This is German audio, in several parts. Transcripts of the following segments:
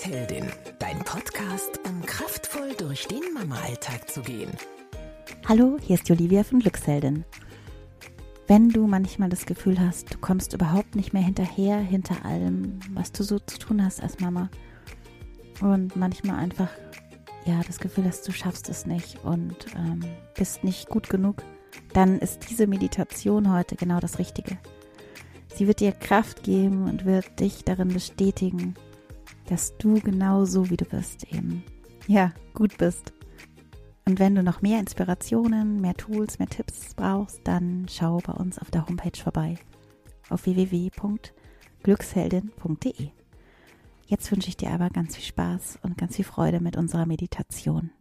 Glücksheldin, dein Podcast, um kraftvoll durch den Mama-Alltag zu gehen. Hallo, hier ist Olivia von Glücksheldin. Wenn du manchmal das Gefühl hast, du kommst überhaupt nicht mehr hinterher, hinter allem, was du so zu tun hast als Mama, und manchmal einfach, ja, das Gefühl hast, du schaffst es nicht und ähm, bist nicht gut genug, dann ist diese Meditation heute genau das Richtige. Sie wird dir Kraft geben und wird dich darin bestätigen, dass du genau so wie du bist eben, ja, gut bist. Und wenn du noch mehr Inspirationen, mehr Tools, mehr Tipps brauchst, dann schau bei uns auf der Homepage vorbei auf www.glücksheldin.de. Jetzt wünsche ich dir aber ganz viel Spaß und ganz viel Freude mit unserer Meditation.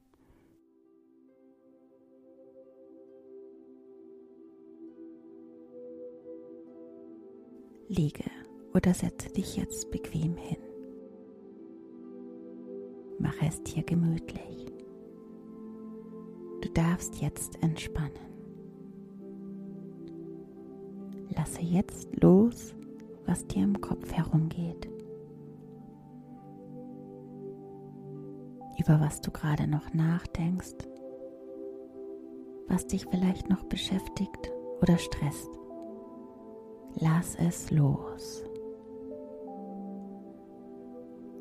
Liege oder setze dich jetzt bequem hin. Es dir gemütlich. Du darfst jetzt entspannen. Lasse jetzt los, was dir im Kopf herumgeht. Über was du gerade noch nachdenkst, was dich vielleicht noch beschäftigt oder stresst. Lass es los.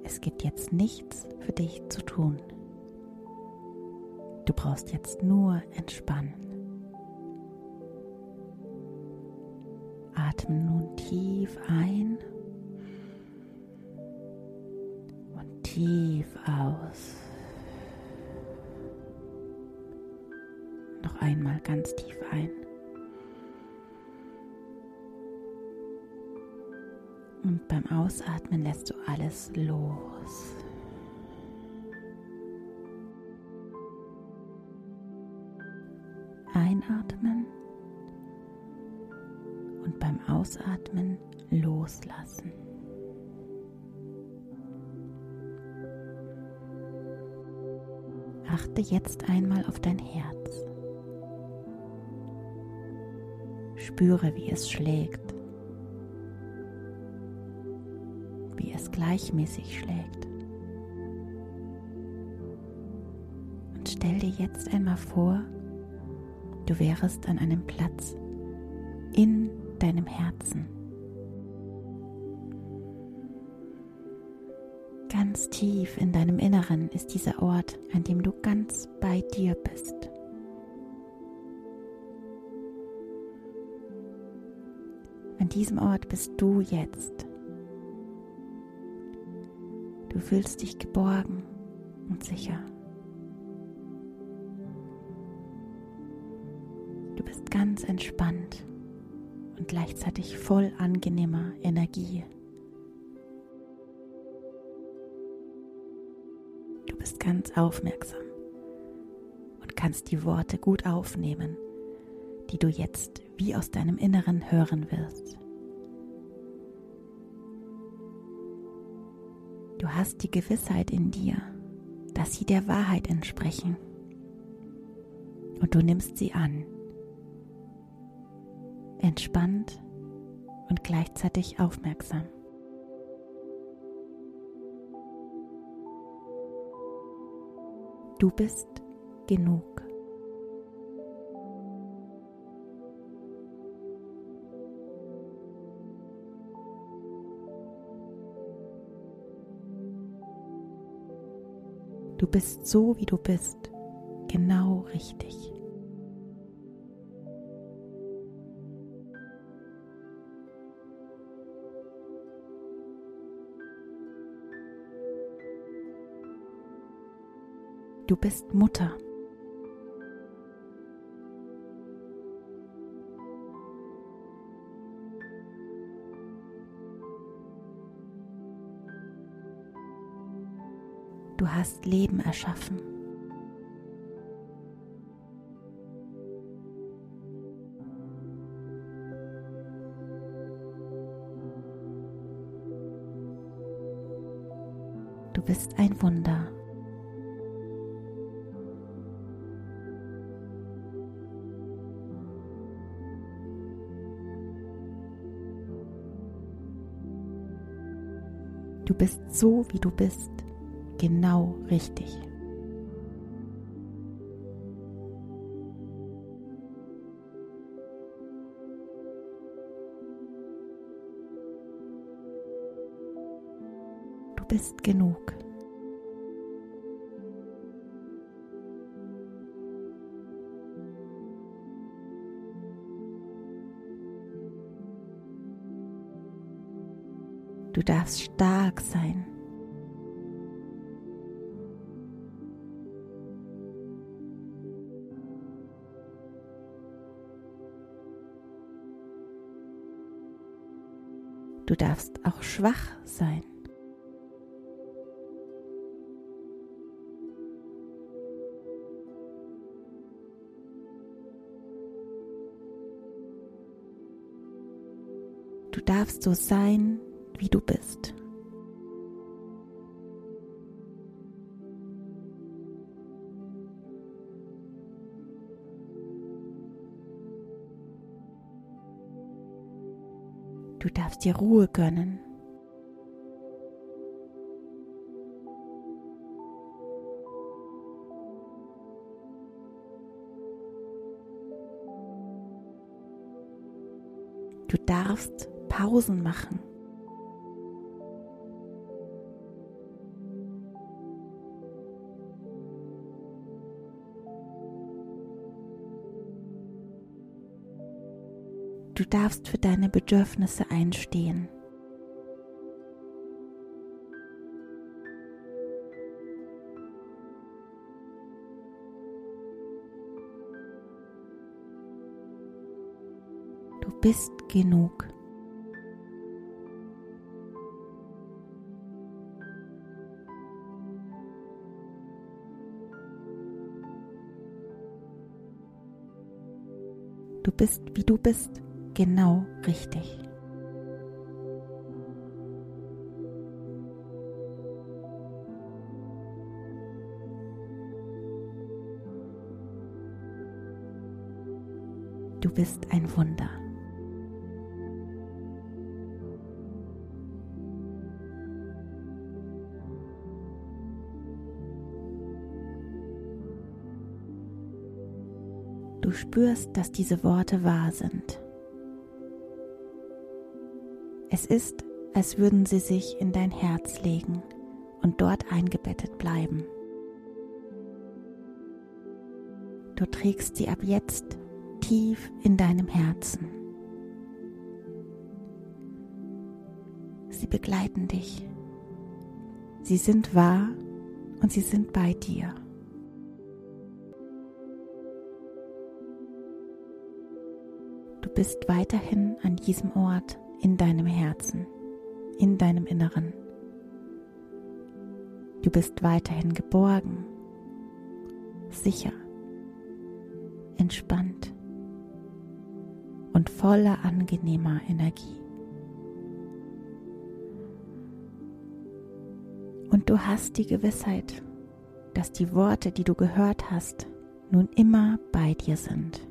Es gibt jetzt nichts für dich zu tun. Du brauchst jetzt nur entspannen. Atme nun tief ein und tief aus. Noch einmal ganz tief ein. Und beim Ausatmen lässt du alles los. Einatmen und beim Ausatmen loslassen. Achte jetzt einmal auf dein Herz. Spüre, wie es schlägt. Gleichmäßig schlägt. Und stell dir jetzt einmal vor, du wärest an einem Platz in deinem Herzen. Ganz tief in deinem Inneren ist dieser Ort, an dem du ganz bei dir bist. An diesem Ort bist du jetzt. Du fühlst dich geborgen und sicher. Du bist ganz entspannt und gleichzeitig voll angenehmer Energie. Du bist ganz aufmerksam und kannst die Worte gut aufnehmen, die du jetzt wie aus deinem Inneren hören wirst. Du hast die Gewissheit in dir, dass sie der Wahrheit entsprechen. Und du nimmst sie an. Entspannt und gleichzeitig aufmerksam. Du bist genug. Du bist so, wie du bist, genau richtig. Du bist Mutter. Du hast Leben erschaffen. Du bist ein Wunder. Du bist so, wie du bist. Genau richtig. Du bist genug. Du darfst stark sein. Darfst auch schwach sein. Du darfst so sein, wie du bist. Du darfst dir Ruhe gönnen. Du darfst Pausen machen. Du darfst für deine Bedürfnisse einstehen. Du bist genug. Du bist, wie du bist genau richtig. Du bist ein Wunder. Du spürst, dass diese Worte wahr sind. Es ist, als würden sie sich in dein Herz legen und dort eingebettet bleiben. Du trägst sie ab jetzt tief in deinem Herzen. Sie begleiten dich. Sie sind wahr und sie sind bei dir. Du bist weiterhin an diesem Ort in deinem Herzen, in deinem Inneren. Du bist weiterhin geborgen, sicher, entspannt und voller angenehmer Energie. Und du hast die Gewissheit, dass die Worte, die du gehört hast, nun immer bei dir sind.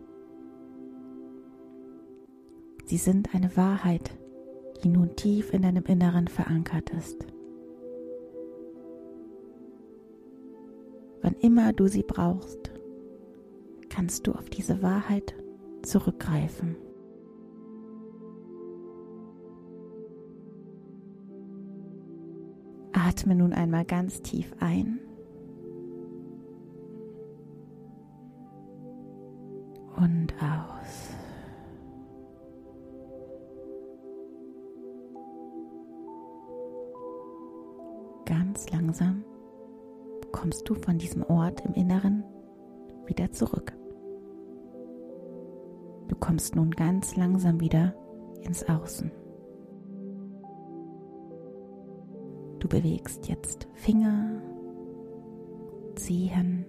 Sie sind eine Wahrheit, die nun tief in deinem Inneren verankert ist. Wann immer du sie brauchst, kannst du auf diese Wahrheit zurückgreifen. Atme nun einmal ganz tief ein und aus. Ganz langsam kommst du von diesem Ort im Inneren wieder zurück. Du kommst nun ganz langsam wieder ins Außen. Du bewegst jetzt Finger, Zehen,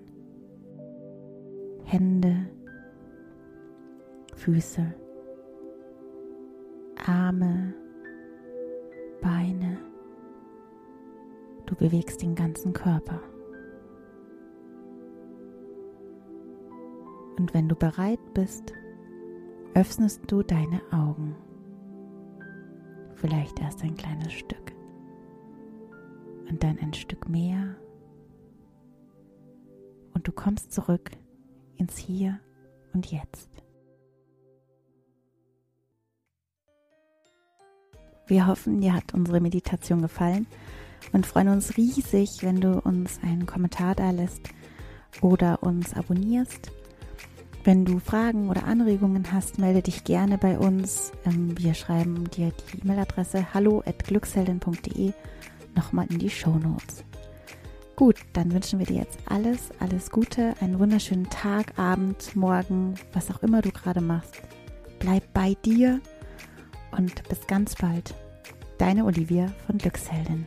Hände, Füße, Arme, Beine, Du bewegst den ganzen Körper. Und wenn du bereit bist, öffnest du deine Augen. Vielleicht erst ein kleines Stück und dann ein Stück mehr du kommst zurück ins Hier und Jetzt. Wir hoffen, dir hat unsere Meditation gefallen und freuen uns riesig, wenn du uns einen Kommentar da lässt oder uns abonnierst. Wenn du Fragen oder Anregungen hast, melde dich gerne bei uns. Ähm, wir schreiben dir die E-Mail-Adresse hallo@glücksheldin.de nochmal in die Show Notes. Gut, dann wünschen wir dir jetzt alles, alles Gute, einen wunderschönen Tag, Abend, Morgen, was auch immer du gerade machst. Bleib bei dir und bis ganz bald. Deine Olivia von Glücksheldin.